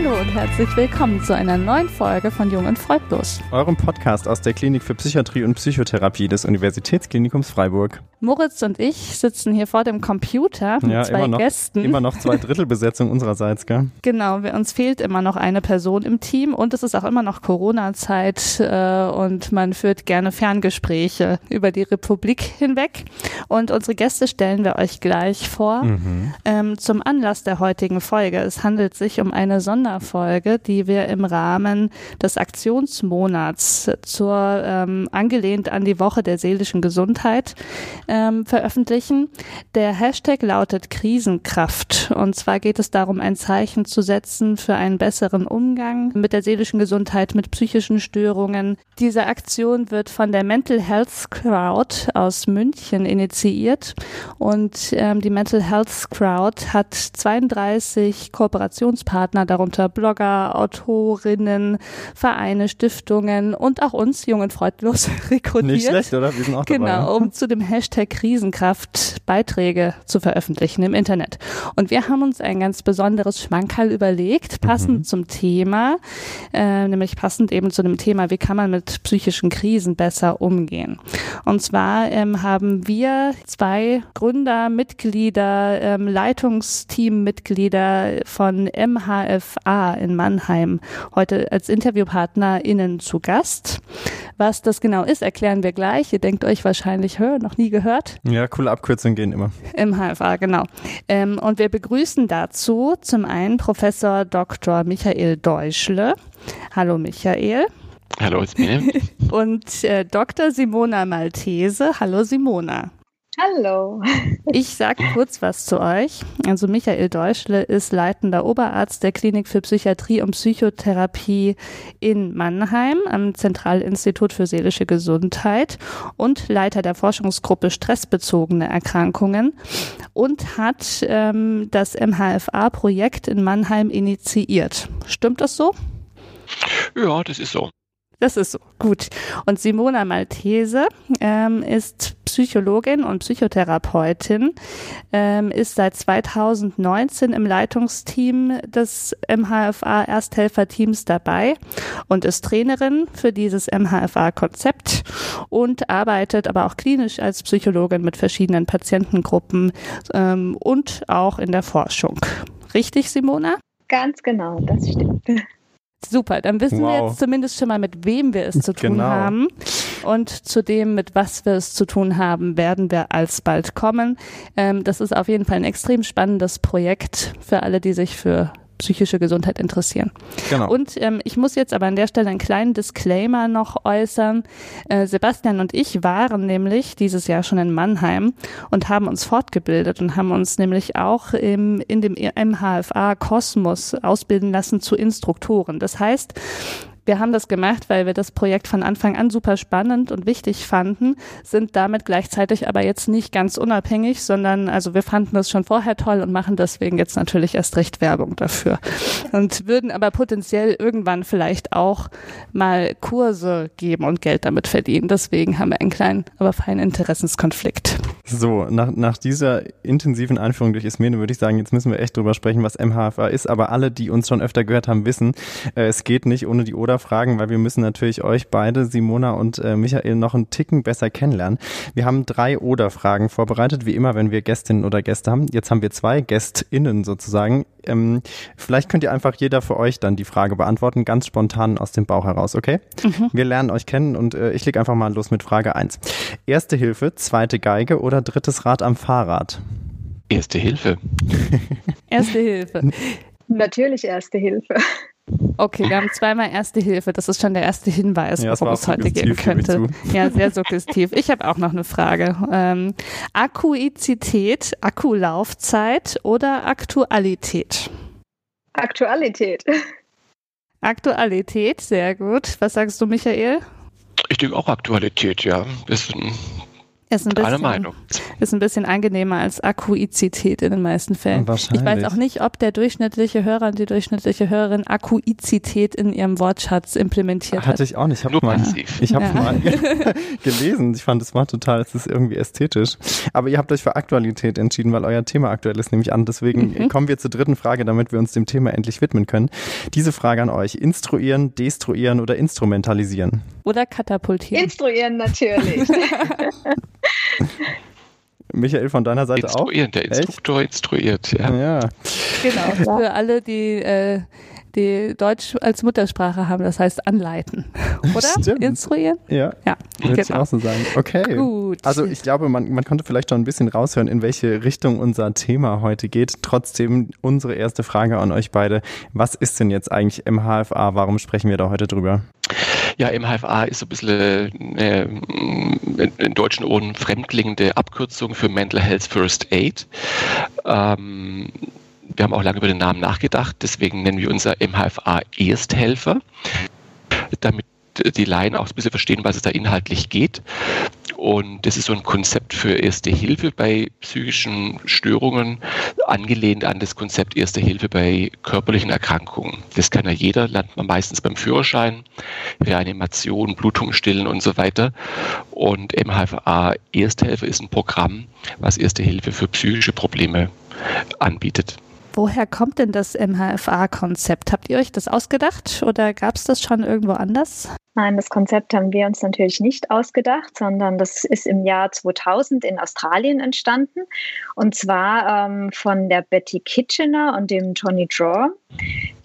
Hallo und herzlich willkommen zu einer neuen Folge von Jung und Freudlos. Eurem Podcast aus der Klinik für Psychiatrie und Psychotherapie des Universitätsklinikums Freiburg. Moritz und ich sitzen hier vor dem Computer mit Ja, zwei immer noch, Gästen. immer noch zwei Drittel Besetzung unsererseits, gell? Genau, wir, uns fehlt immer noch eine Person im Team und es ist auch immer noch Corona-Zeit äh, und man führt gerne Ferngespräche über die Republik hinweg. Und unsere Gäste stellen wir euch gleich vor. Mhm. Ähm, zum Anlass der heutigen Folge. Es handelt sich um eine Sonderfolge, die wir im Rahmen des Aktionsmonats zur ähm, angelehnt an die Woche der seelischen Gesundheit ähm, veröffentlichen. Der Hashtag lautet Krisenkraft und zwar geht es darum, ein Zeichen zu setzen für einen besseren Umgang mit der seelischen Gesundheit, mit psychischen Störungen. Diese Aktion wird von der Mental Health Crowd aus München initiiert und ähm, die Mental Health Crowd hat 32 Kooperationspartner, darunter Blogger, Autorinnen, Vereine, Stiftungen und auch uns, Jung und Freudlos, rekrutiert. Nicht schlecht, oder? Wir sind auch dabei. Genau, um zu dem Hashtag Krisenkraft Beiträge zu veröffentlichen im Internet. Und wir haben uns ein ganz besonderes Schmankerl überlegt, passend zum Thema, äh, nämlich passend eben zu dem Thema, wie kann man mit psychischen Krisen besser umgehen. Und zwar ähm, haben wir zwei Gründer, Mitglieder, ähm, Leitungsteammitglieder von MHFA in Mannheim heute als InterviewpartnerInnen zu Gast. Was das genau ist, erklären wir gleich. Ihr denkt euch wahrscheinlich, hör, noch nie gehört. Ja, coole Abkürzungen gehen immer. Im HFA, genau. Ähm, und wir begrüßen dazu zum einen Professor Dr. Michael Deutschle. Hallo Michael. Hallo, it's me. Und äh, Dr. Simona Maltese. Hallo Simona. Hallo. Ich sage kurz was zu euch. Also Michael Deutschle ist leitender Oberarzt der Klinik für Psychiatrie und Psychotherapie in Mannheim am Zentralinstitut für seelische Gesundheit und Leiter der Forschungsgruppe stressbezogene Erkrankungen und hat ähm, das MHFA-Projekt in Mannheim initiiert. Stimmt das so? Ja, das ist so. Das ist so. Gut. Und Simona Maltese ähm, ist Psychologin und Psychotherapeutin, ähm, ist seit 2019 im Leitungsteam des MHFA Ersthelferteams dabei und ist Trainerin für dieses MHFA-Konzept und arbeitet aber auch klinisch als Psychologin mit verschiedenen Patientengruppen ähm, und auch in der Forschung. Richtig, Simona? Ganz genau, das stimmt. Super, dann wissen wir Wow. jetzt zumindest schon mal, mit wem wir es zu tun Genau. haben. Und zu dem, mit was wir es zu tun haben, werden wir alsbald kommen. Ähm, das ist auf jeden Fall ein extrem spannendes Projekt für alle, die sich für psychische Gesundheit interessieren. Genau. Und ähm, ich muss jetzt aber an der Stelle einen kleinen Disclaimer noch äußern. Äh, Sebastian und ich waren nämlich dieses Jahr schon in Mannheim und haben uns fortgebildet und haben uns nämlich auch im, in dem MHFA Kosmos ausbilden lassen zu Instruktoren. Das heißt, wir haben das gemacht, weil wir das Projekt von Anfang an super spannend und wichtig fanden, sind damit gleichzeitig aber jetzt nicht ganz unabhängig, sondern also wir fanden das schon vorher toll und machen deswegen jetzt natürlich erst recht Werbung dafür. Und würden aber potenziell irgendwann vielleicht auch mal Kurse geben und Geld damit verdienen. Deswegen haben wir einen kleinen, aber feinen Interessenskonflikt. So, nach, nach dieser intensiven Einführung durch Ismene würde ich sagen, jetzt müssen wir echt drüber sprechen, was MHFA ist. Aber alle, die uns schon öfter gehört haben, wissen, äh, es geht nicht ohne die Oder-Fragen, weil wir müssen natürlich euch beide, Simona und äh, Michael, noch einen Ticken besser kennenlernen. Wir haben drei Oder-Fragen vorbereitet, wie immer, wenn wir Gästinnen oder Gäste haben. Jetzt haben wir zwei GästInnen sozusagen. Ähm, vielleicht könnt ihr einfach jeder für euch dann die Frage beantworten, ganz spontan aus dem Bauch heraus, okay? Wir lernen euch kennen und äh, ich leg einfach mal los mit Frage eins. Erste Hilfe, zweite Geige oder drittes Rad am Fahrrad? Erste Hilfe. Erste Hilfe. Natürlich Erste Hilfe. Okay, wir haben zweimal Erste Hilfe. Das ist schon der erste Hinweis, Ja, worum es heute gehen könnte. Ja, sehr suggestiv. Ich habe auch noch eine Frage. Ähm, Akkuizität, Akkulaufzeit oder Aktualität? Aktualität. Aktualität, sehr gut. Was sagst du, Michael? Ich denke auch Aktualität, ja. Ist ein Ist ein, bisschen, Meinung. ist ein bisschen angenehmer als Akuizität in den meisten Fällen. Wahrscheinlich. Ich weiß auch nicht, ob der durchschnittliche Hörer und die durchschnittliche Hörerin Akuizität in ihrem Wortschatz implementiert hat. Hatte ich auch nicht. Ich habe mal, ich hab Ja. mal gelesen. Ich fand das Wort total, es ist irgendwie ästhetisch. Aber ihr habt euch für Aktualität entschieden, weil euer Thema aktuell ist, nehme ich an. Deswegen Mhm. kommen wir zur dritten Frage, damit wir uns dem Thema endlich widmen können. Diese Frage an euch. Instruieren, destruieren oder instrumentalisieren? Oder katapultieren. Instruieren natürlich. Michael, von deiner Seite auch? Instruieren, der Echt? Instruktor instruiert, ja. Ja. genau. Für alle, die, äh, die Deutsch als Muttersprache haben, das heißt anleiten. Oder? Stimmt. Instruieren? Ja, Ja, würde ich genau. auch so sagen. Okay. Gut. Also ich glaube, man, man konnte vielleicht schon ein bisschen raushören, in welche Richtung unser Thema heute geht. Trotzdem unsere erste Frage an euch beide. Was ist denn jetzt eigentlich MHFA? Warum sprechen wir da heute drüber? Ja, MHFA ist so ein bisschen äh, in, in deutschen Ohren fremdklingende Abkürzung für Mental Health First Aid. Ähm, wir haben auch lange über den Namen nachgedacht, deswegen nennen wir unser MHFA Ersthelfer, damit die Laien auch ein bisschen verstehen, was es da inhaltlich geht. Und das ist so ein Konzept für Erste Hilfe bei psychischen Störungen, angelehnt an das Konzept Erste Hilfe bei körperlichen Erkrankungen. Das kann ja jeder, lernt man meistens beim Führerschein, Reanimation, Blutung stillen und so weiter. Und MHFA Ersthelfer ist ein Programm, was Erste Hilfe für psychische Probleme anbietet. Woher kommt denn das MHFA-Konzept? Habt ihr euch das ausgedacht oder gab es das schon irgendwo anders? Nein, das Konzept haben wir uns natürlich nicht ausgedacht, sondern das ist im Jahr 2000 in Australien entstanden. Und zwar ähm, von der Betty Kitchener und dem Tony Draw.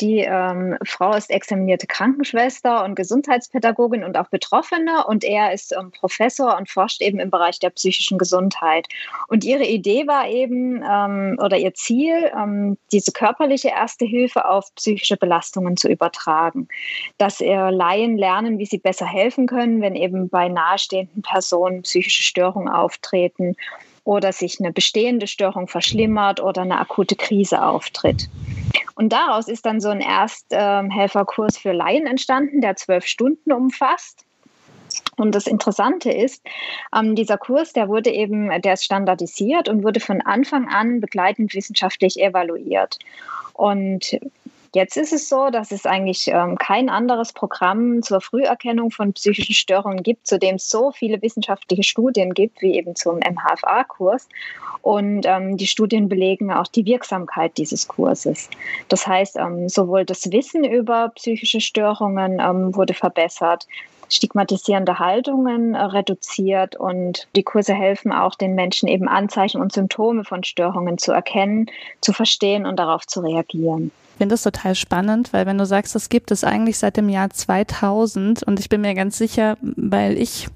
Die ähm, Frau ist examinierte Krankenschwester und Gesundheitspädagogin und auch Betroffene. Und er ist ähm, Professor und forscht eben im Bereich der psychischen Gesundheit. Und ihre Idee war eben, ähm, oder ihr Ziel, ähm, diese körperliche Erste Hilfe auf psychische Belastungen zu übertragen. Dass äh, Laien lernen, wie sie besser helfen können, wenn eben bei nahestehenden Personen psychische Störungen auftreten oder sich eine bestehende Störung verschlimmert oder eine akute Krise auftritt. Und daraus ist dann so ein Ersthelferkurs für Laien entstanden, der zwölf Stunden umfasst. Und das Interessante ist, ähm, dieser Kurs, der wurde eben, der ist standardisiert und wurde von Anfang an begleitend wissenschaftlich evaluiert. Und Jetzt ist es so, dass es eigentlich ähm, kein anderes Programm zur Früherkennung von psychischen Störungen gibt, zu dem es so viele wissenschaftliche Studien gibt, wie eben zum MHFA-Kurs. Und ähm, die Studien belegen auch die Wirksamkeit dieses Kurses. Das heißt, ähm, sowohl das Wissen über psychische Störungen ähm, wurde verbessert, stigmatisierende Haltungen äh, reduziert und die Kurse helfen auch den Menschen eben Anzeichen und Symptome von Störungen zu erkennen, zu verstehen und darauf zu reagieren. Ich finde das total spannend, weil wenn du sagst, das gibt es eigentlich seit dem Jahr 2000 und ich bin mir ganz sicher, weil ich,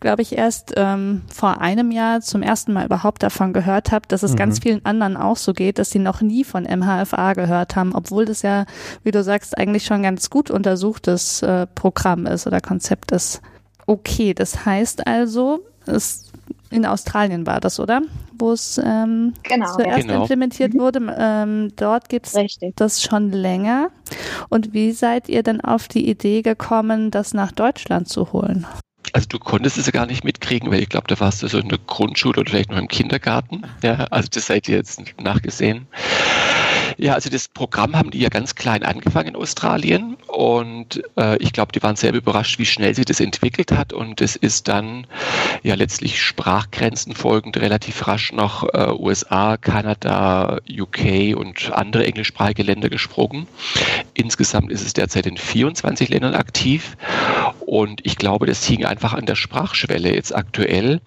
glaube ich, erst ähm, vor einem Jahr zum ersten Mal überhaupt davon gehört habe, dass es Mhm. ganz vielen anderen auch so geht, dass sie noch nie von MHFA gehört haben, obwohl das ja, wie du sagst, eigentlich schon ganz gut untersuchtes äh, Programm ist oder Konzept ist. Okay, das heißt also, es in Australien war das, oder? Wo es ähm, Genau, zuerst Genau. implementiert wurde. Ähm, dort gibt es das schon länger. Und wie seid ihr denn auf die Idee gekommen, das nach Deutschland zu holen? Also du konntest es ja gar nicht mitkriegen, weil ich glaube, da warst du so in der Grundschule oder vielleicht noch im Kindergarten. Ja, also das seid ihr jetzt nachgesehen. Ja, also das Programm haben die ja ganz klein angefangen in Australien und äh, ich glaube, die waren sehr überrascht, wie schnell sich das entwickelt hat und es ist dann ja letztlich Sprachgrenzen folgend relativ rasch nach äh, USA, Kanada, UK und andere englischsprachige Länder gesprungen. Insgesamt ist es derzeit in 24 Ländern aktiv und ich glaube, das hing einfach an der Sprachschwelle. Jetzt aktuell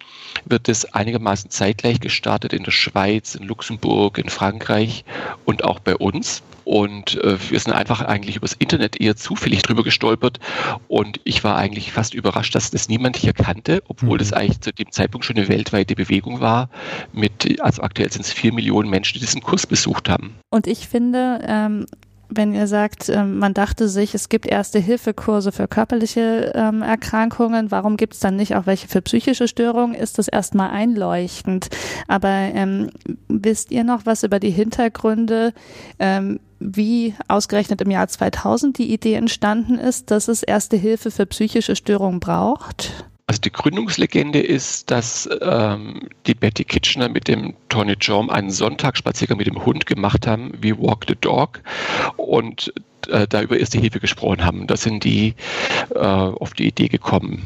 wird es einigermaßen zeitgleich gestartet in der Schweiz, in Luxemburg, in Frankreich und auch bei uns. Und äh, wir sind einfach eigentlich übers Internet eher zufällig drüber gestolpert. Und ich war eigentlich fast überrascht, dass das niemand hier kannte, obwohl Mhm. das eigentlich zu dem Zeitpunkt schon eine weltweite Bewegung war. Mit, also aktuell sind es vier Millionen Menschen, die diesen Kurs besucht haben. Und ich finde, ähm, wenn ihr sagt, ähm, man dachte sich, es gibt Erste-Hilfe-Kurse für körperliche ähm, Erkrankungen, warum gibt es dann nicht auch welche für psychische Störungen, ist das erstmal einleuchtend. Aber ähm, wisst ihr noch was über die Hintergründe, ähm, wie ausgerechnet im Jahr 2000 die Idee entstanden ist, dass es Erste Hilfe für psychische Störungen braucht? Also die Gründungslegende ist, dass ähm, die Betty Kitchener mit dem Tony Jorm einen Sonntagsspaziergang mit dem Hund gemacht haben, wie Walk the Dog, und äh, da über Erste Hilfe gesprochen haben. Da sind die äh, auf die Idee gekommen.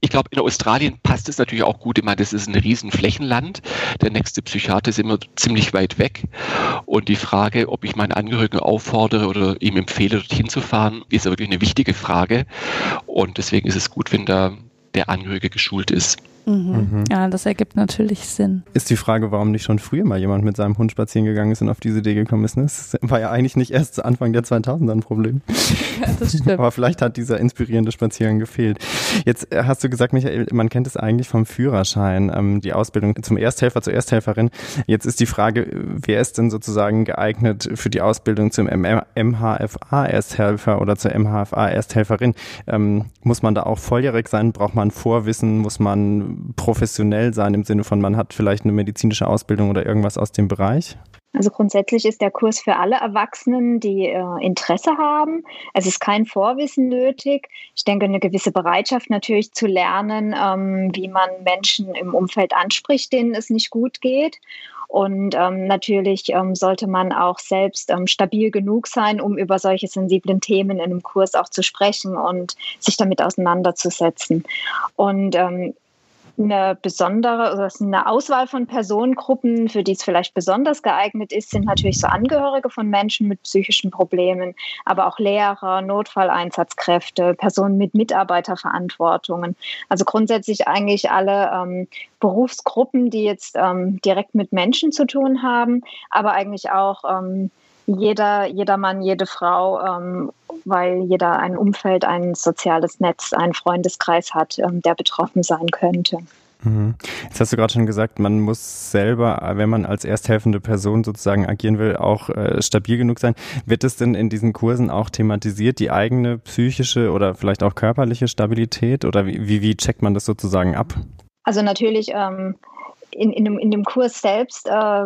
Ich glaube, in Australien passt es natürlich auch gut. Ich meine, das ist ein Riesenflächenland. Der nächste Psychiater ist immer ziemlich weit weg. Und die Frage, ob ich meinen Angehörigen auffordere oder ihm empfehle, dorthin zu fahren, ist ja wirklich eine wichtige Frage. Und deswegen ist es gut, wenn da der Angehörige geschult ist. Mhm. Mhm. Ja, das ergibt natürlich Sinn. Ist die Frage, warum nicht schon früher mal jemand mit seinem Hund spazieren gegangen ist und auf diese Idee gekommen ist. Ne? Das war ja eigentlich nicht erst zu Anfang der 2000er ein Problem. Ja, das stimmt. Aber vielleicht hat dieser inspirierende Spaziergang gefehlt. Jetzt äh, hast du gesagt, Michael, man kennt es eigentlich vom Führerschein, ähm, die Ausbildung zum Ersthelfer, zur Ersthelferin. Jetzt ist die Frage, wer ist denn sozusagen geeignet für die Ausbildung zum MHFA-Ersthelfer oder zur MHFA-Ersthelferin? Ähm, muss man da auch volljährig sein? Braucht man Vorwissen? Muss man professionell sein im Sinne von, man hat vielleicht eine medizinische Ausbildung oder irgendwas aus dem Bereich? Also grundsätzlich ist der Kurs für alle Erwachsenen, die äh, Interesse haben. Es ist kein Vorwissen nötig. Ich denke, eine gewisse Bereitschaft natürlich zu lernen, ähm, wie man Menschen im Umfeld anspricht, denen es nicht gut geht. Und ähm, natürlich ähm, sollte man auch selbst ähm, stabil genug sein, um über solche sensiblen Themen in einem Kurs auch zu sprechen und sich damit auseinanderzusetzen. Und ähm, eine besondere, also eine Auswahl von Personengruppen, für die es vielleicht besonders geeignet ist, sind natürlich so Angehörige von Menschen mit psychischen Problemen, aber auch Lehrer, Notfalleinsatzkräfte, Personen mit Mitarbeiterverantwortungen. Also grundsätzlich eigentlich alle ähm, Berufsgruppen, die jetzt ähm, direkt mit Menschen zu tun haben, aber eigentlich auch ähm, jeder, jeder Mann, jede Frau, ähm, weil jeder ein Umfeld, ein soziales Netz, einen Freundeskreis hat, ähm, der betroffen sein könnte. Mhm. Jetzt hast du gerade schon gesagt, man muss selber, wenn man als ersthelfende Person sozusagen agieren will, auch äh, stabil genug sein. Wird es denn in diesen Kursen auch thematisiert, die eigene psychische oder vielleicht auch körperliche Stabilität? Oder wie, wie, wie checkt man das sozusagen ab? Also natürlich ähm, in, in, dem, in dem Kurs selbst äh,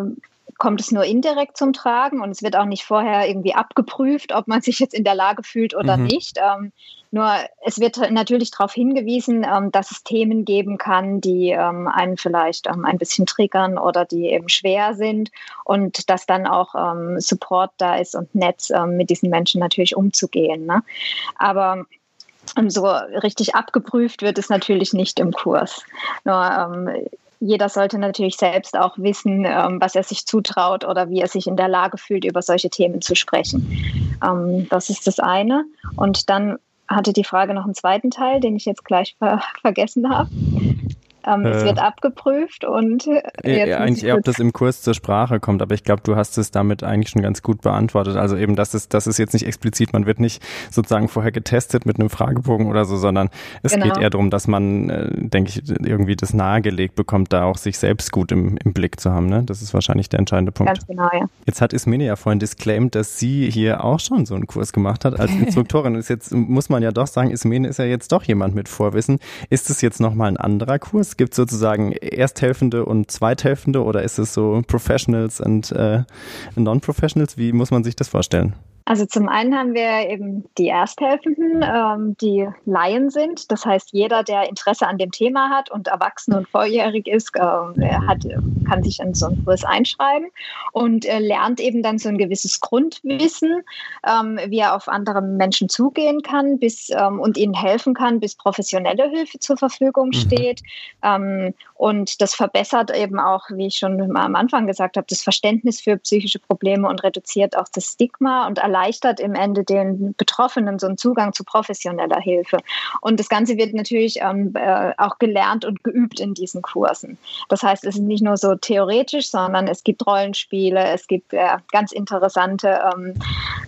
kommt es nur indirekt zum Tragen und es wird auch nicht vorher irgendwie abgeprüft, ob man sich jetzt in der Lage fühlt oder mhm. nicht. Ähm, nur es wird natürlich darauf hingewiesen, ähm, dass es Themen geben kann, die ähm, einen vielleicht ähm, ein bisschen triggern oder die eben schwer sind und dass dann auch ähm, Support da ist und Netz ähm, mit diesen Menschen natürlich umzugehen. Ne? Aber so richtig abgeprüft wird es natürlich nicht im Kurs. Nur jeder sollte natürlich selbst auch wissen, ähm, was er sich zutraut oder wie er sich in der Lage fühlt, über solche Themen zu sprechen. Ähm, das ist das eine. Und dann hatte die Frage noch einen zweiten Teil, den ich jetzt gleich ver vergessen habe. Ähm, äh, es wird abgeprüft und äh, ja, eigentlich eher, ob das im Kurs zur Sprache kommt, aber ich glaube, du hast es damit eigentlich schon ganz gut beantwortet. Also eben, das ist, das ist jetzt nicht explizit, man wird nicht sozusagen vorher getestet mit einem Fragebogen oder so, sondern es genau. geht eher darum, dass man, äh, denke ich, irgendwie das nahegelegt bekommt, da auch sich selbst gut im, im Blick zu haben. Ne? Das ist wahrscheinlich der entscheidende Punkt. Ganz genau, ja. Jetzt hat Ismene ja vorhin disclaimed, dass sie hier auch schon so einen Kurs gemacht hat als Instruktorin. ist jetzt, muss man ja doch sagen, Ismene ist ja jetzt doch jemand mit Vorwissen. Ist es jetzt nochmal ein anderer Kurs? Gibt es sozusagen Ersthelfende und Zweithelfende oder ist es so Professionals und äh, Non-Professionals? Wie muss man sich das vorstellen? Also zum einen haben wir eben die Ersthelfenden, ähm, die Laien sind. Das heißt, jeder, der Interesse an dem Thema hat und erwachsen und volljährig ist, äh, hat, kann sich in so einen Kurs einschreiben und äh, lernt eben dann so ein gewisses Grundwissen, ähm, wie er auf andere Menschen zugehen kann bis, ähm, und ihnen helfen kann, bis professionelle Hilfe zur Verfügung mhm. steht. Mhm. und das verbessert eben auch, wie ich schon mal am Anfang gesagt habe, das Verständnis für psychische Probleme und reduziert auch das Stigma und erleichtert im Ende den Betroffenen so einen Zugang zu professioneller Hilfe. Und das Ganze wird natürlich ähm, äh, auch gelernt und geübt in diesen Kursen. Das heißt, es ist nicht nur so theoretisch, sondern es gibt Rollenspiele, es gibt äh, ganz interessante ähm,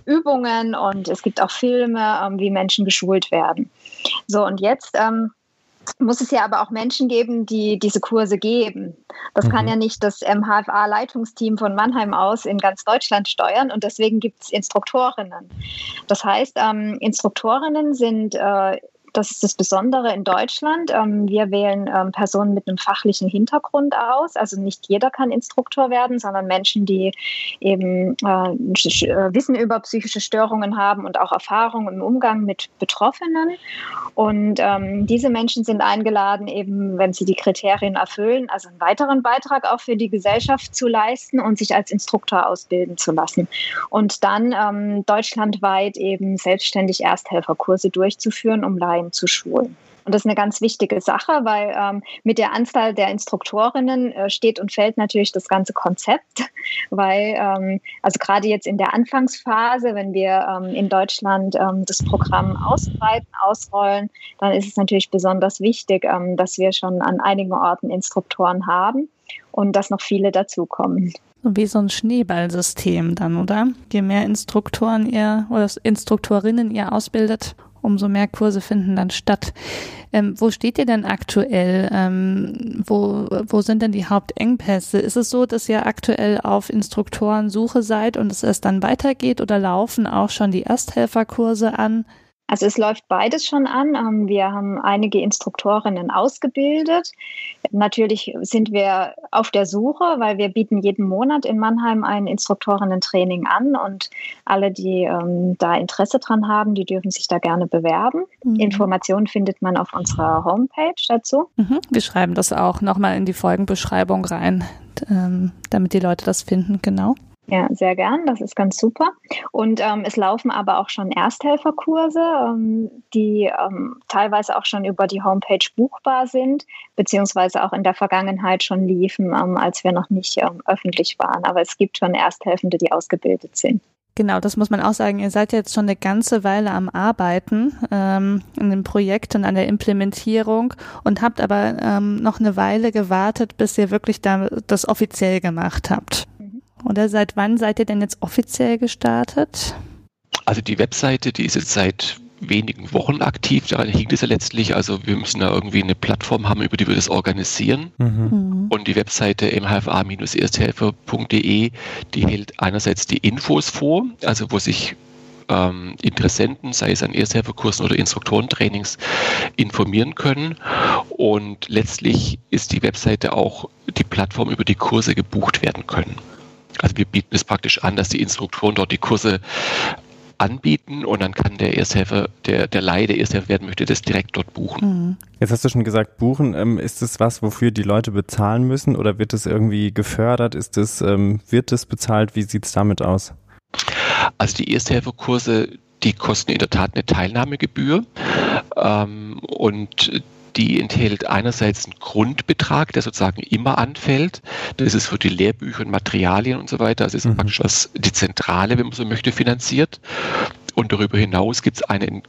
Übungen und es gibt auch Filme, ähm, wie Menschen geschult werden. So, und jetzt ähm, muss es ja aber auch Menschen geben, die diese Kurse geben. Das mhm. kann ja nicht das MHFA-Leitungsteam von Mannheim aus in ganz Deutschland steuern und deswegen gibt es Instruktorinnen. Das heißt, ähm, Instruktorinnen sind äh, das ist das Besondere in Deutschland. Ähm, wir wählen ähm, Personen mit einem fachlichen Hintergrund aus. Also nicht jeder kann Instruktor werden, sondern Menschen, die eben äh, äh, Wissen über psychische Störungen haben und auch Erfahrung im Umgang mit Betroffenen. Und ähm, diese Menschen sind eingeladen, eben, wenn sie die Kriterien erfüllen, also einen weiteren Beitrag auch für die Gesellschaft zu leisten und sich als Instruktor ausbilden zu lassen. Und dann deutschlandweit eben selbstständig Ersthelferkurse durchzuführen, um Laien zu schulen. Und das ist eine ganz wichtige Sache, weil ähm, mit der Anzahl der Instruktorinnen äh, steht und fällt natürlich das ganze Konzept, weil ähm, also gerade jetzt in der Anfangsphase, wenn wir ähm, in Deutschland ähm, das Programm ausbreiten, ausrollen, dann ist es natürlich besonders wichtig, ähm, dass wir schon an einigen Orten Instruktoren haben und dass noch viele dazukommen. Wie so ein Schneeballsystem dann, oder? Je mehr Instruktoren ihr oder Instruktorinnen ihr ausbildet, umso mehr Kurse finden dann statt. Ähm, wo steht ihr denn aktuell? Ähm, wo, wo sind denn die Hauptengpässe? Ist es so, dass ihr aktuell auf Instruktorensuche seid und es erst dann weitergeht oder laufen auch schon die Ersthelferkurse an? Also es läuft beides schon an. Ähm, wir haben einige Instruktorinnen ausgebildet. Natürlich sind wir auf der Suche, weil wir bieten jeden Monat in Mannheim ein Instruktorinnen-Training an und alle, die ähm, da Interesse dran haben, die dürfen sich da gerne bewerben. Mhm. Informationen findet man auf unserer Homepage dazu. Mhm. Wir schreiben das auch nochmal in die Folgenbeschreibung rein, ähm, damit die Leute das finden, genau. Ja, sehr gern. Das ist ganz super. Und ähm, es laufen aber auch schon Ersthelferkurse, ähm, die ähm, teilweise auch schon über die Homepage buchbar sind, beziehungsweise auch in der Vergangenheit schon liefen, ähm, als wir noch nicht ähm, öffentlich waren. Aber es gibt schon Ersthelfende, die ausgebildet sind. Genau, das muss man auch sagen. Ihr seid jetzt schon eine ganze Weile am Arbeiten ähm, in dem Projekt und an der Implementierung und habt aber ähm, noch eine Weile gewartet, bis ihr wirklich da das offiziell gemacht habt. Oder seit wann seid ihr denn jetzt offiziell gestartet? Also die Webseite, die ist jetzt seit wenigen Wochen aktiv. Daran hing es ja letztlich. Also wir müssen da irgendwie eine Plattform haben, über die wir das organisieren. Mhm. mhm. Und die Webseite mhfa-ersthelfer.de, die hält einerseits die Infos vor, also wo sich ähm, Interessenten, sei es an Ersthelferkursen oder Instruktorentrainings, informieren können. Und letztlich ist die Webseite auch die Plattform, über die Kurse gebucht werden können. Also wir bieten es praktisch an, dass die Instruktoren dort die Kurse anbieten und dann kann der Ersthelfer, der, der Laie, der Ersthelfer werden möchte, das direkt dort buchen. Mhm. Jetzt hast du schon gesagt, buchen. Ähm, ist das was, wofür die Leute bezahlen müssen oder wird es irgendwie gefördert? Ist das, ähm, wird es bezahlt? Wie sieht es damit aus? Also die Ersthelferkurse, die kosten in der Tat eine Teilnahmegebühr ähm, und die enthält einerseits einen Grundbetrag, der sozusagen immer anfällt. Das ist für die Lehrbücher und Materialien und so weiter. Das ist mhm. praktisch was die Zentrale, wenn man so möchte, finanziert. Und darüber hinaus gibt es einen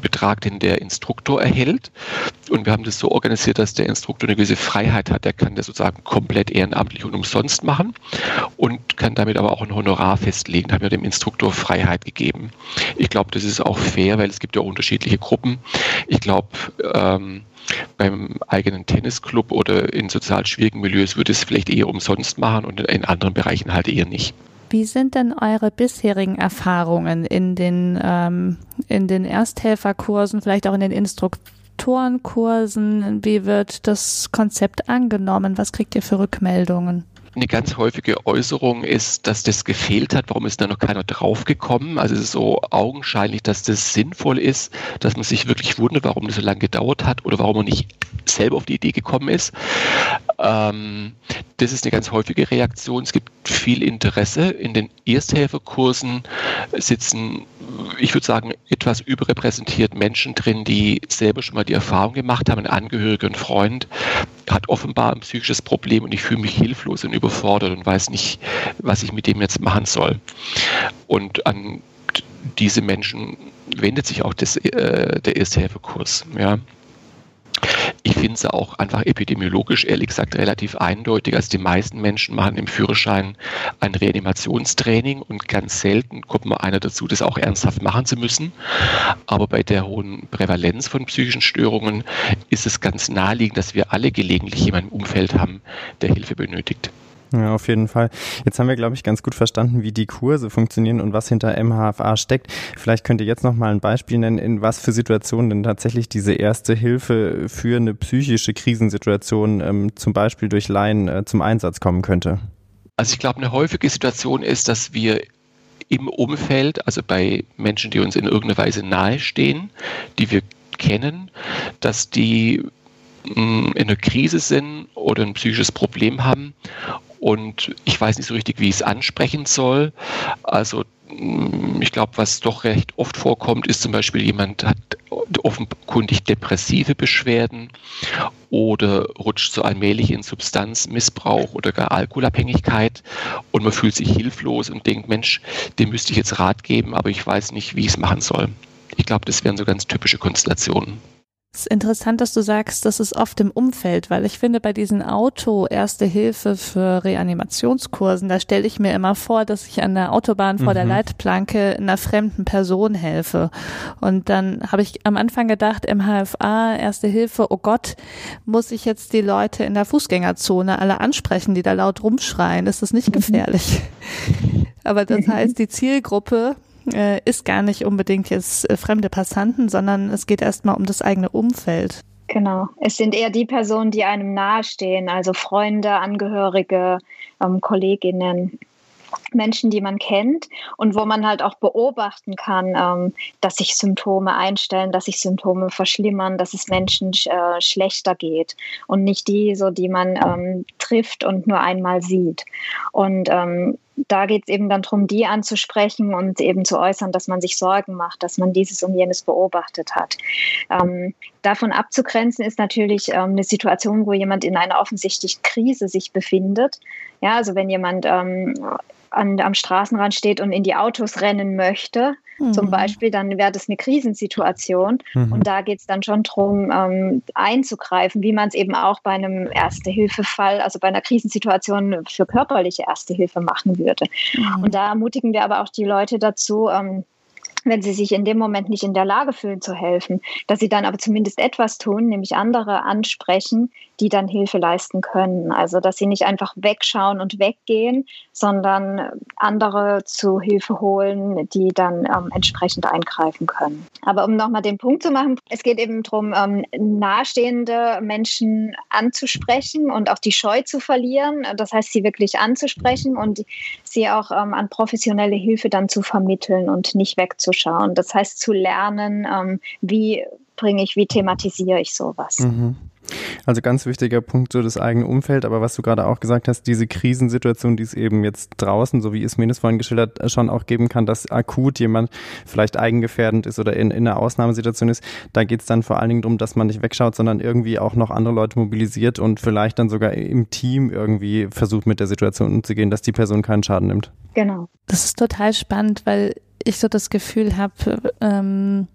Betrag, den der Instruktor erhält. Und wir haben das so organisiert, dass der Instruktor eine gewisse Freiheit hat. Er kann das sozusagen komplett ehrenamtlich und umsonst machen und kann damit aber auch ein Honorar festlegen. Da haben wir dem Instruktor Freiheit gegeben. Ich glaube, das ist auch fair, weil es gibt ja unterschiedliche Gruppen. Ich glaube, ähm, beim eigenen Tennisclub oder in sozial schwierigen Milieus würde es vielleicht eher umsonst machen und in anderen Bereichen halt eher nicht. Wie sind denn eure bisherigen Erfahrungen in den, ähm, in den Ersthelferkursen, vielleicht auch in den Instruktorenkursen? Wie wird das Konzept angenommen? Was kriegt ihr für Rückmeldungen? Eine ganz häufige Äußerung ist, dass das gefehlt hat. Warum ist da noch keiner draufgekommen? Also es ist so augenscheinlich, dass das sinnvoll ist, dass man sich wirklich wundert, warum das so lange gedauert hat oder warum man nicht selber auf die Idee gekommen ist. Ähm, das ist eine ganz häufige Reaktion. Es gibt viel Interesse. In den Ersthelferkursen sitzen, ich würde sagen, etwas überrepräsentiert Menschen drin, die selber schon mal die Erfahrung gemacht haben. Ein Angehöriger, ein Freund hat offenbar ein psychisches Problem und ich fühle mich hilflos und überfordert und weiß nicht, was ich mit dem jetzt machen soll. Und an diese Menschen wendet sich auch das, äh, der Ersthelferkurs. Ja. Ich finde es auch einfach epidemiologisch, ehrlich gesagt, relativ eindeutig. Also die meisten Menschen machen im Führerschein ein Reanimationstraining und ganz selten kommt mal einer dazu, das auch ernsthaft machen zu müssen. Aber bei der hohen Prävalenz von psychischen Störungen ist es ganz naheliegend, dass wir alle gelegentlich jemanden im Umfeld haben, der Hilfe benötigt. Ja, auf jeden Fall. Jetzt haben wir, glaube ich, ganz gut verstanden, wie die Kurse funktionieren und was hinter MHFA steckt. Vielleicht könnt ihr jetzt noch mal ein Beispiel nennen, in was für Situationen denn tatsächlich diese erste Hilfe für eine psychische Krisensituation ähm, zum Beispiel durch Laien äh, zum Einsatz kommen könnte. Also ich glaube, eine häufige Situation ist, dass wir im Umfeld, also bei Menschen, die uns in irgendeiner Weise nahestehen, die wir kennen, dass die mm, in einer Krise sind oder ein psychisches Problem haben und ich weiß nicht so richtig, wie ich es ansprechen soll. Also mm, ich glaube, was doch recht oft vorkommt, ist zum Beispiel, jemand hat offenkundig depressive Beschwerden oder rutscht so allmählich in Substanzmissbrauch oder gar Alkoholabhängigkeit und man fühlt sich hilflos und denkt, Mensch, dem müsste ich jetzt Rat geben, aber ich weiß nicht, wie ich es machen soll. Ich glaube, das wären so ganz typische Konstellationen. Es ist interessant, dass du sagst, das ist oft im Umfeld, weil ich finde, bei diesen Auto-Erste Hilfe für Reanimationskursen, da stelle ich mir immer vor, dass ich an der Autobahn vor mhm. der Leitplanke einer fremden Person helfe. Und dann habe ich am Anfang gedacht, MHFA, Erste Hilfe, oh Gott, muss ich jetzt die Leute in der Fußgängerzone alle ansprechen, die da laut rumschreien? Ist das nicht mhm. gefährlich? Aber das mhm. heißt, die Zielgruppe äh, ist gar nicht unbedingt jetzt äh, fremde Passanten, sondern es geht erstmal um das eigene Umfeld. Genau. Es sind eher die Personen, die einem nahestehen, also Freunde, Angehörige, ähm, Kolleginnen. Menschen, die man kennt und wo man halt auch beobachten kann, ähm, dass sich Symptome einstellen, dass sich Symptome verschlimmern, dass es Menschen äh, schlechter geht und nicht die, so die man ähm, trifft und nur einmal sieht. Und ähm, da geht es eben dann darum, die anzusprechen und eben zu äußern, dass man sich Sorgen macht, dass man dieses und jenes beobachtet hat. Ähm, davon abzugrenzen ist natürlich ähm, eine Situation, wo jemand in einer offensichtlichen Krise sich befindet. Ja, also wenn jemand ähm, an, am Straßenrand steht und in die Autos rennen möchte, mhm. zum Beispiel, dann wäre das eine Krisensituation. Mhm. Und da geht es dann schon darum, ähm, einzugreifen, wie man es eben auch bei einem Erste-Hilfe-Fall, also bei einer Krisensituation für körperliche Erste Hilfe machen würde. Mhm. Und da ermutigen wir aber auch die Leute dazu, ähm, wenn sie sich in dem Moment nicht in der Lage fühlen zu helfen, dass sie dann aber zumindest etwas tun, nämlich andere ansprechen, die dann Hilfe leisten können. Also dass sie nicht einfach wegschauen und weggehen, sondern andere zu Hilfe holen, die dann ähm, entsprechend eingreifen können. Aber um nochmal den Punkt zu machen, es geht eben darum, ähm, nahestehende Menschen anzusprechen und auch die Scheu zu verlieren. Das heißt, sie wirklich anzusprechen und sie auch ähm, an professionelle Hilfe dann zu vermitteln und nicht wegzuschauen. Das heißt, zu lernen, ähm, wie bringe ich, wie thematisiere ich sowas. Mhm. Also ganz wichtiger Punkt, so das eigene Umfeld, aber was du gerade auch gesagt hast, diese Krisensituation, die es eben jetzt draußen, so wie es vorhin geschildert, äh, schon auch geben kann, dass akut jemand vielleicht eigengefährdend ist oder in, in einer Ausnahmesituation ist, da geht es dann vor allen Dingen darum, dass man nicht wegschaut, sondern irgendwie auch noch andere Leute mobilisiert und vielleicht dann sogar im Team irgendwie versucht, mit der Situation umzugehen, dass die Person keinen Schaden nimmt. Genau. Das ist total spannend, weil ich so das Gefühl habe, ähm,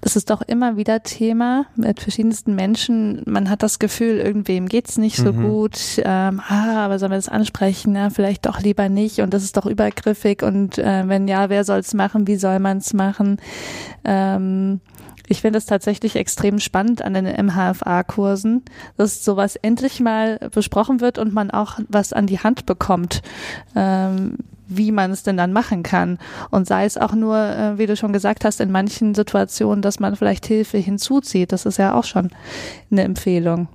das ist doch immer wieder Thema mit verschiedensten Menschen. Man hat das Gefühl, irgendwem geht's nicht so mhm. gut. Ähm, ah, aber sollen wir das ansprechen? Na, vielleicht doch lieber nicht. Und das ist doch übergriffig. Und äh, wenn ja, wer soll's machen? Wie soll man's machen? Ähm, ich finde es tatsächlich extrem spannend an den MHFA-Kursen, dass sowas endlich mal besprochen wird und man auch was an die Hand bekommt. Ähm, wie man es denn dann machen kann. Und sei es auch nur, äh, wie du schon gesagt hast, in manchen Situationen, dass man vielleicht Hilfe hinzuzieht. Das ist ja auch schon eine Empfehlung.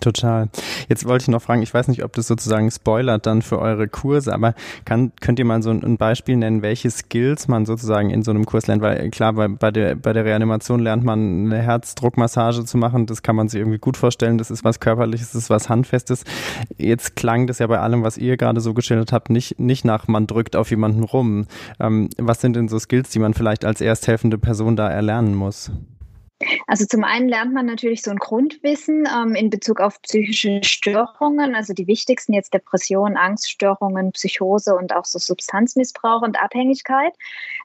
Total. Jetzt wollte ich noch fragen, ich weiß nicht, ob das sozusagen spoilert dann für eure Kurse, aber kann, könnt ihr mal so ein, Beispiel nennen, welche Skills man sozusagen in so einem Kurs lernt? Weil klar, bei, bei, der, bei der Reanimation lernt man eine Herzdruckmassage zu machen, das kann man sich irgendwie gut vorstellen, das ist was Körperliches, das ist was Handfestes. Jetzt klang das ja bei allem, was ihr gerade so geschildert habt, nicht, nicht nach, man drückt auf jemanden rum. Ähm, was sind denn so Skills, die man vielleicht als ersthelfende Person da erlernen muss? Also zum einen lernt man natürlich so ein Grundwissen ähm, in Bezug auf psychische Störungen, also die wichtigsten jetzt Depressionen, Angststörungen, Psychose und auch so Substanzmissbrauch und Abhängigkeit.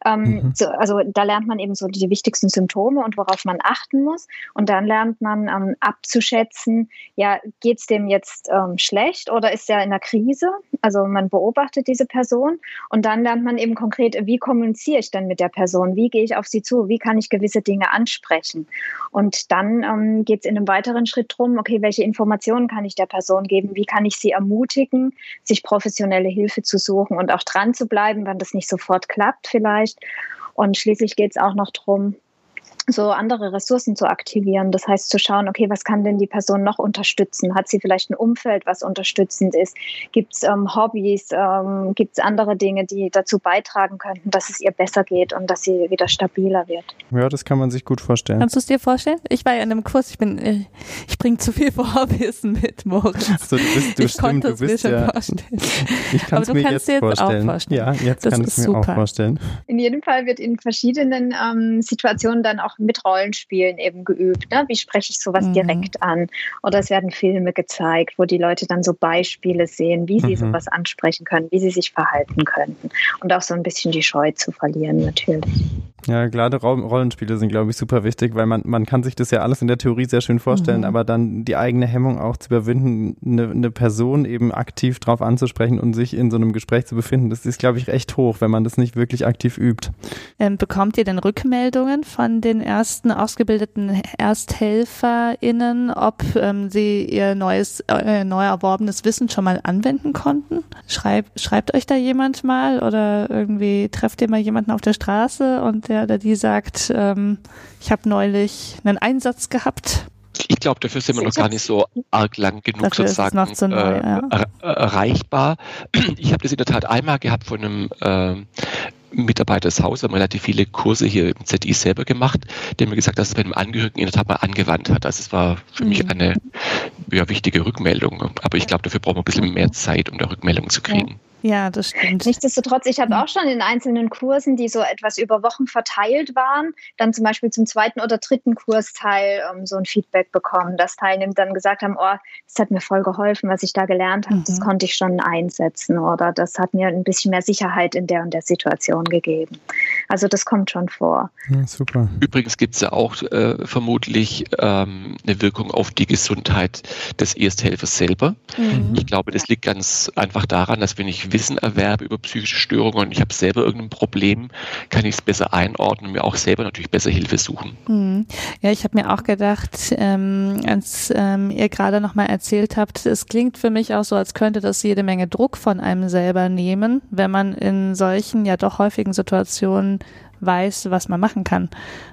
Ähm, mhm. so, also da lernt man eben so die wichtigsten Symptome und worauf man achten muss. Und dann lernt man ähm, abzuschätzen, ja, geht es dem jetzt ähm, schlecht oder ist er in einer Krise? Also man beobachtet diese Person und dann lernt man eben konkret, wie kommuniziere ich denn mit der Person? Wie gehe ich auf sie zu? Wie kann ich gewisse Dinge ansprechen? Und dann ähm, geht es in einem weiteren Schritt darum, okay, welche Informationen kann ich der Person geben? Wie kann ich sie ermutigen, sich professionelle Hilfe zu suchen und auch dran zu bleiben, wenn das nicht sofort klappt vielleicht? Und schließlich geht es auch noch darum, so andere Ressourcen zu aktivieren. Das heißt zu schauen, okay, was kann denn die Person noch unterstützen? Hat sie vielleicht ein Umfeld, was unterstützend ist? Gibt es ähm, Hobbys? Ähm, Gibt es andere Dinge, die dazu beitragen könnten, dass es ihr besser geht und dass sie wieder stabiler wird? Ja, das kann man sich gut vorstellen. Kannst du es dir vorstellen? Ich war ja in einem Kurs, ich bin, äh, ich bringe zu viel Vorwissen mit, Moritz. So, du bist, du ich stimmt, konnte du es mir bist schon ja, vorstellen. Ich kann es Aber du mir kannst jetzt, dir jetzt auch vorstellen. vorstellen. Ja, jetzt Das kann ich mir auch super. vorstellen. In jedem Fall wird in verschiedenen ähm, Situationen dann auch mit Rollenspielen eben geübt. Ne? Wie spreche ich sowas Mhm. direkt an? Oder es werden Filme gezeigt, wo die Leute dann so Beispiele sehen, wie sie Mhm. sowas ansprechen können, wie sie sich verhalten könnten. Und auch so ein bisschen die Scheu zu verlieren, natürlich. Ja, gerade Ro- Rollenspiele sind, glaube ich, super wichtig, weil man, man kann sich das ja alles in der Theorie sehr schön vorstellen, Mhm. aber dann die eigene Hemmung auch zu überwinden, eine, eine Person eben aktiv drauf anzusprechen und sich in so einem Gespräch zu befinden, das ist, glaube ich, recht hoch, wenn man das nicht wirklich aktiv übt. Ähm, bekommt ihr denn Rückmeldungen von den ersten ausgebildeten ErsthelferInnen, ob ähm, sie ihr neues, äh, neu erworbenes Wissen schon mal anwenden konnten? Schreib, schreibt euch da jemand mal oder irgendwie trefft ihr mal jemanden auf der Straße und der oder die sagt, ähm, ich habe neulich einen Einsatz gehabt. Ich glaube, dafür sind wir noch gar nicht so arg lang genug Dafür sozusagen zu neu, äh, ja. er- erreichbar. Ich habe das in der Tat einmal gehabt von einem äh, Mitarbeiter des Hauses, haben relativ viele Kurse hier im ZI selber gemacht, der mir gesagt hat, dass er bei einem Angehörigen in der Tat mal angewandt hat. Also es war für mich Mhm. eine ja, wichtige Rückmeldung. Aber ich glaube, dafür brauchen wir ein bisschen mehr Zeit, um da Rückmeldung zu kriegen. Ja, das stimmt. Nichtsdestotrotz, ich habe auch schon in einzelnen Kursen, die so etwas über Wochen verteilt waren, dann zum Beispiel zum zweiten oder dritten Kursteil ähm, so ein Feedback bekommen, dass Teilnehmer dann gesagt haben, oh, das hat mir voll geholfen, was ich da gelernt habe, das Mhm. konnte ich schon einsetzen oder das hat mir ein bisschen mehr Sicherheit in der und der Situation gegeben. Also das kommt schon vor. Ja, super. Übrigens gibt es ja auch äh, vermutlich ähm, eine Wirkung auf die Gesundheit des Ersthelfers selber. Mhm. Ich glaube, das liegt ganz einfach daran, dass wenn ich Wissen erwerbe über psychische Störungen und ich habe selber irgendein Problem, kann ich es besser einordnen und mir auch selber natürlich besser Hilfe suchen. Hm. Ja, ich habe mir auch gedacht, ähm, als ähm, ihr gerade nochmal erzählt habt, es klingt für mich auch so, als könnte das jede Menge Druck von einem selber nehmen, wenn man in solchen ja doch häufigen Situationen weiß, was man machen kann.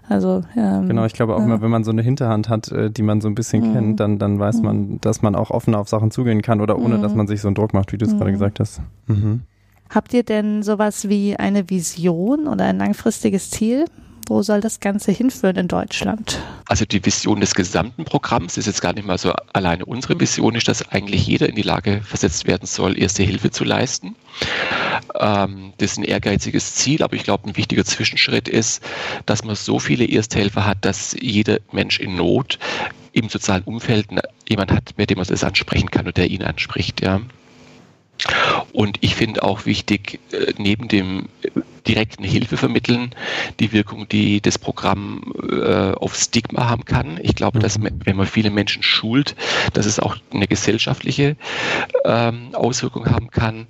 Also ähm, Genau, ich glaube auch ja. immer, wenn man so eine Hinterhand hat, äh, die man so ein bisschen Mhm. kennt, dann, dann weiß man, dass man auch offener auf Sachen zugehen kann oder ohne, Mhm. dass man sich so einen Druck macht, wie du es Mhm. gerade gesagt hast. Mhm. Habt ihr denn sowas wie eine Vision oder ein langfristiges Ziel? Wo soll das Ganze hinführen in Deutschland? Also die Vision des gesamten Programms ist jetzt gar nicht mal so alleine unsere Vision, ist, dass eigentlich jeder in die Lage versetzt werden soll, erste Hilfe zu leisten. Ähm, das ist ein ehrgeiziges Ziel, aber ich glaube, ein wichtiger Zwischenschritt ist, dass man so viele Ersthelfer hat, dass jeder Mensch in Not im sozialen Umfeld jemand hat, mit dem man das ansprechen kann und der ihn anspricht. Ja. Und ich finde auch wichtig, äh, neben dem direkten Hilfe vermitteln, die Wirkung, die das Programm äh, auf Stigma haben kann. Ich glaube, dass Mhm. wenn man viele Menschen schult, dass es auch eine gesellschaftliche ähm, Auswirkung haben kann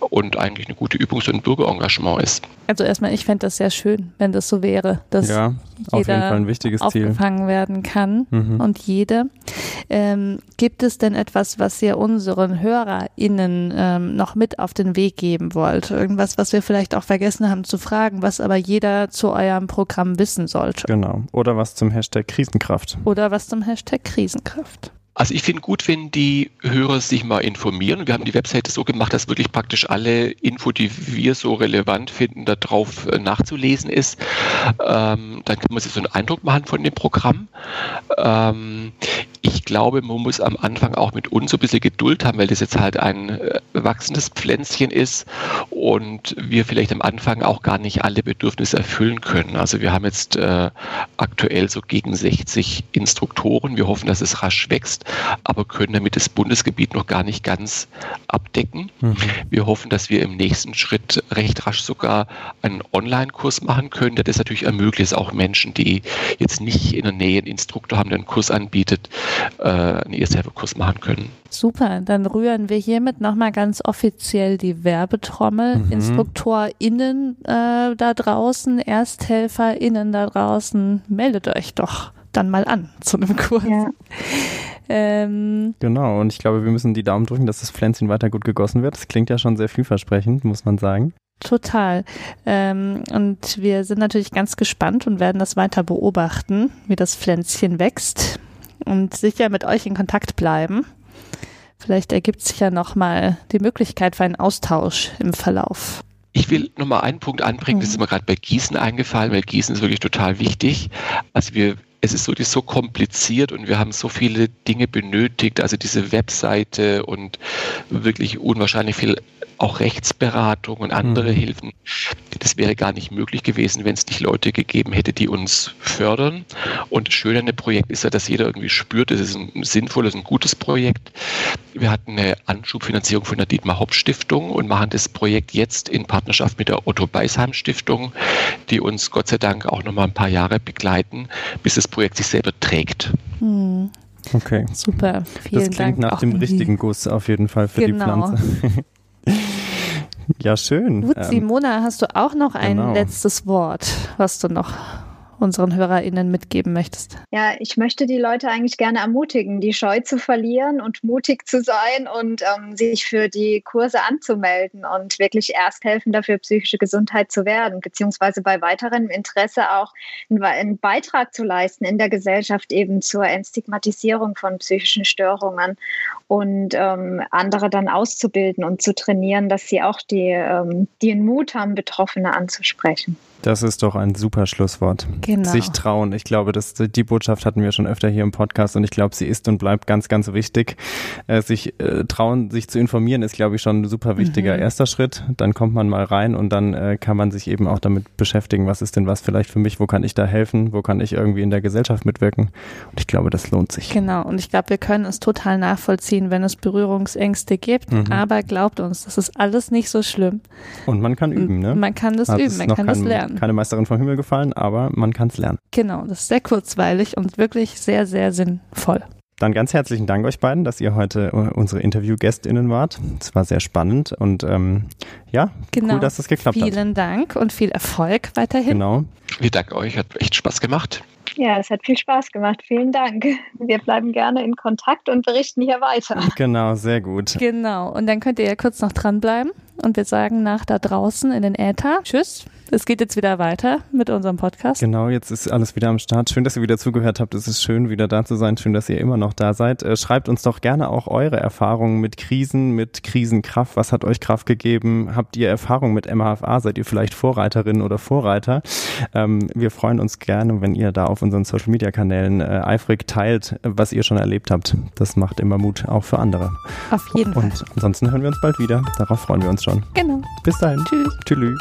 und eigentlich eine gute Übung so ein Bürgerengagement ist. Also erstmal, ich fände das sehr schön, wenn das so wäre, dass Ja, auf jeden jeder Fall ein wichtiges Ziel. aufgefangen werden kann Mhm. und jede. Ähm, gibt es denn etwas, was ihr unseren HörerInnen ähm, noch mit auf den Weg geben wollt? Irgendwas, was wir vielleicht auch vergessen haben zu fragen, was aber jeder zu eurem Programm wissen sollte? Genau. Oder was zum Hashtag Krisenkraft. Oder was zum Hashtag Krisenkraft? Also ich finde gut, wenn die Hörer sich mal informieren. Wir haben die Webseite so gemacht, dass wirklich praktisch alle Info, die wir so relevant finden, da drauf äh, nachzulesen ist. Ähm, dann kann man sich so einen Eindruck machen von dem Programm. Ähm, ich glaube, man muss am Anfang auch mit uns so ein bisschen Geduld haben, weil das jetzt halt ein äh, wachsendes Pflänzchen ist und wir vielleicht am Anfang auch gar nicht alle Bedürfnisse erfüllen können. Also wir haben jetzt äh, aktuell so gegen 60 Instruktoren. Wir hoffen, dass es rasch wächst, aber können damit das Bundesgebiet noch gar nicht ganz abdecken. Mhm. Wir hoffen, dass wir im nächsten Schritt recht rasch sogar einen Online-Kurs machen können, der das natürlich ermöglicht, auch Menschen, die jetzt nicht in der Nähe einen Instruktor haben, der einen Kurs anbietet, äh, einen Ersthelferkurs machen können. Super, dann rühren wir hiermit nochmal ganz offiziell die Werbetrommel. Mhm. InstruktorInnen äh, da draußen, ErsthelferInnen da draußen, meldet euch doch dann mal an zu einem Kurs. Ja. Ähm, genau, und ich glaube, wir müssen die Daumen drücken, dass das Pflänzchen weiter gut gegossen wird. Das klingt ja schon sehr vielversprechend, muss man sagen. Total. Ähm, und wir sind natürlich ganz gespannt und werden das weiter beobachten, wie das Pflänzchen wächst und sicher mit euch in Kontakt bleiben. Vielleicht ergibt sich ja nochmal die Möglichkeit für einen Austausch im Verlauf. Ich will nochmal einen Punkt anbringen, das ist mhm. mir gerade bei Gießen eingefallen, weil Gießen ist wirklich total wichtig. Also wir es ist wirklich so kompliziert und wir haben so viele Dinge benötigt, also diese Webseite und wirklich unwahrscheinlich viel auch Rechtsberatung und andere mhm. Hilfen. Das wäre gar nicht möglich gewesen, wenn es nicht Leute gegeben hätte, die uns fördern. Und das Schöne an dem Projekt ist ja, dass jeder irgendwie spürt, es ist ein sinnvolles, ein gutes Projekt. Wir hatten eine Anschubfinanzierung von der Dietmar Hopp Stiftung und machen das Projekt jetzt in Partnerschaft mit der Otto Beisheim Stiftung, die uns Gott sei Dank auch noch mal ein paar Jahre begleiten, bis das Projekt sich selber trägt. Hm. Okay. Super. Vielen das klingt Dank nach dem richtigen Guss auf jeden Fall für genau. die Pflanze. ja, schön. Gut, ähm, Simona, hast du auch noch ein genau. letztes Wort, was du noch unseren HörerInnen mitgeben möchtest? Ja, ich möchte die Leute eigentlich gerne ermutigen, die Scheu zu verlieren und mutig zu sein und ähm, sich für die Kurse anzumelden und wirklich Ersthelfender für psychische Gesundheit zu werden, beziehungsweise bei weiterem Interesse auch einen Beitrag zu leisten in der Gesellschaft eben zur Entstigmatisierung von psychischen Störungen und ähm, andere dann auszubilden und zu trainieren, dass sie auch die, ähm, den Mut haben, Betroffene anzusprechen. Das ist doch ein super Schlusswort. Genau. Sich trauen. Ich glaube, dass die Botschaft hatten wir schon öfter hier im Podcast und ich glaube, sie ist und bleibt ganz, ganz wichtig. Äh, sich äh, trauen, sich zu informieren, ist, glaube ich, schon ein super wichtiger mhm. erster Schritt. Dann kommt man mal rein und dann äh, kann man sich eben auch damit beschäftigen, was ist denn was vielleicht für mich, wo kann ich da helfen, wo kann ich irgendwie in der Gesellschaft mitwirken. Und ich glaube, das lohnt sich. Genau. Und ich glaube, wir können es total nachvollziehen, wenn es Berührungsängste gibt. Mhm. Aber glaubt uns, das ist alles nicht so schlimm. Und man kann üben, ne? Man kann das also üben, man kann das lernen lernen. Keine Meisterin vom Himmel gefallen, aber man kann es lernen. Genau, das ist sehr kurzweilig und wirklich sehr, sehr sinnvoll. Dann ganz herzlichen Dank euch beiden, dass ihr heute äh, unsere Interviewgästinnen wart. Es war sehr spannend und ähm, ja, genau. cool, dass es geklappt Vielen hat. Vielen Dank und viel Erfolg weiterhin. Genau. Wir danken euch, hat echt Spaß gemacht. Ja, es hat viel Spaß gemacht. Vielen Dank. Wir bleiben gerne in Kontakt und berichten hier weiter. Genau, sehr gut. Genau. Und dann könnt ihr ja kurz noch dranbleiben und wir sagen nach da draußen in den Äther. Tschüss. Es geht jetzt wieder weiter mit unserem Podcast. Genau, jetzt ist alles wieder am Start. Schön, dass ihr wieder zugehört habt. Es ist schön, wieder da zu sein. Schön, dass ihr immer noch da seid. Äh, schreibt uns doch gerne auch eure Erfahrungen mit Krisen, mit Krisenkraft. Was hat euch Kraft gegeben? Habt ihr Erfahrung mit MHFA? Seid ihr vielleicht Vorreiterin oder Vorreiter? Ähm, wir freuen uns gerne, wenn ihr da auf unseren Social Media Kanälen äh, eifrig teilt, was ihr schon erlebt habt. Das macht immer Mut, auch für andere. Auf jeden Fall. Und ansonsten hören wir uns bald wieder. Darauf freuen wir uns schon. Genau. Bis dahin. Tschüss. Tschüss.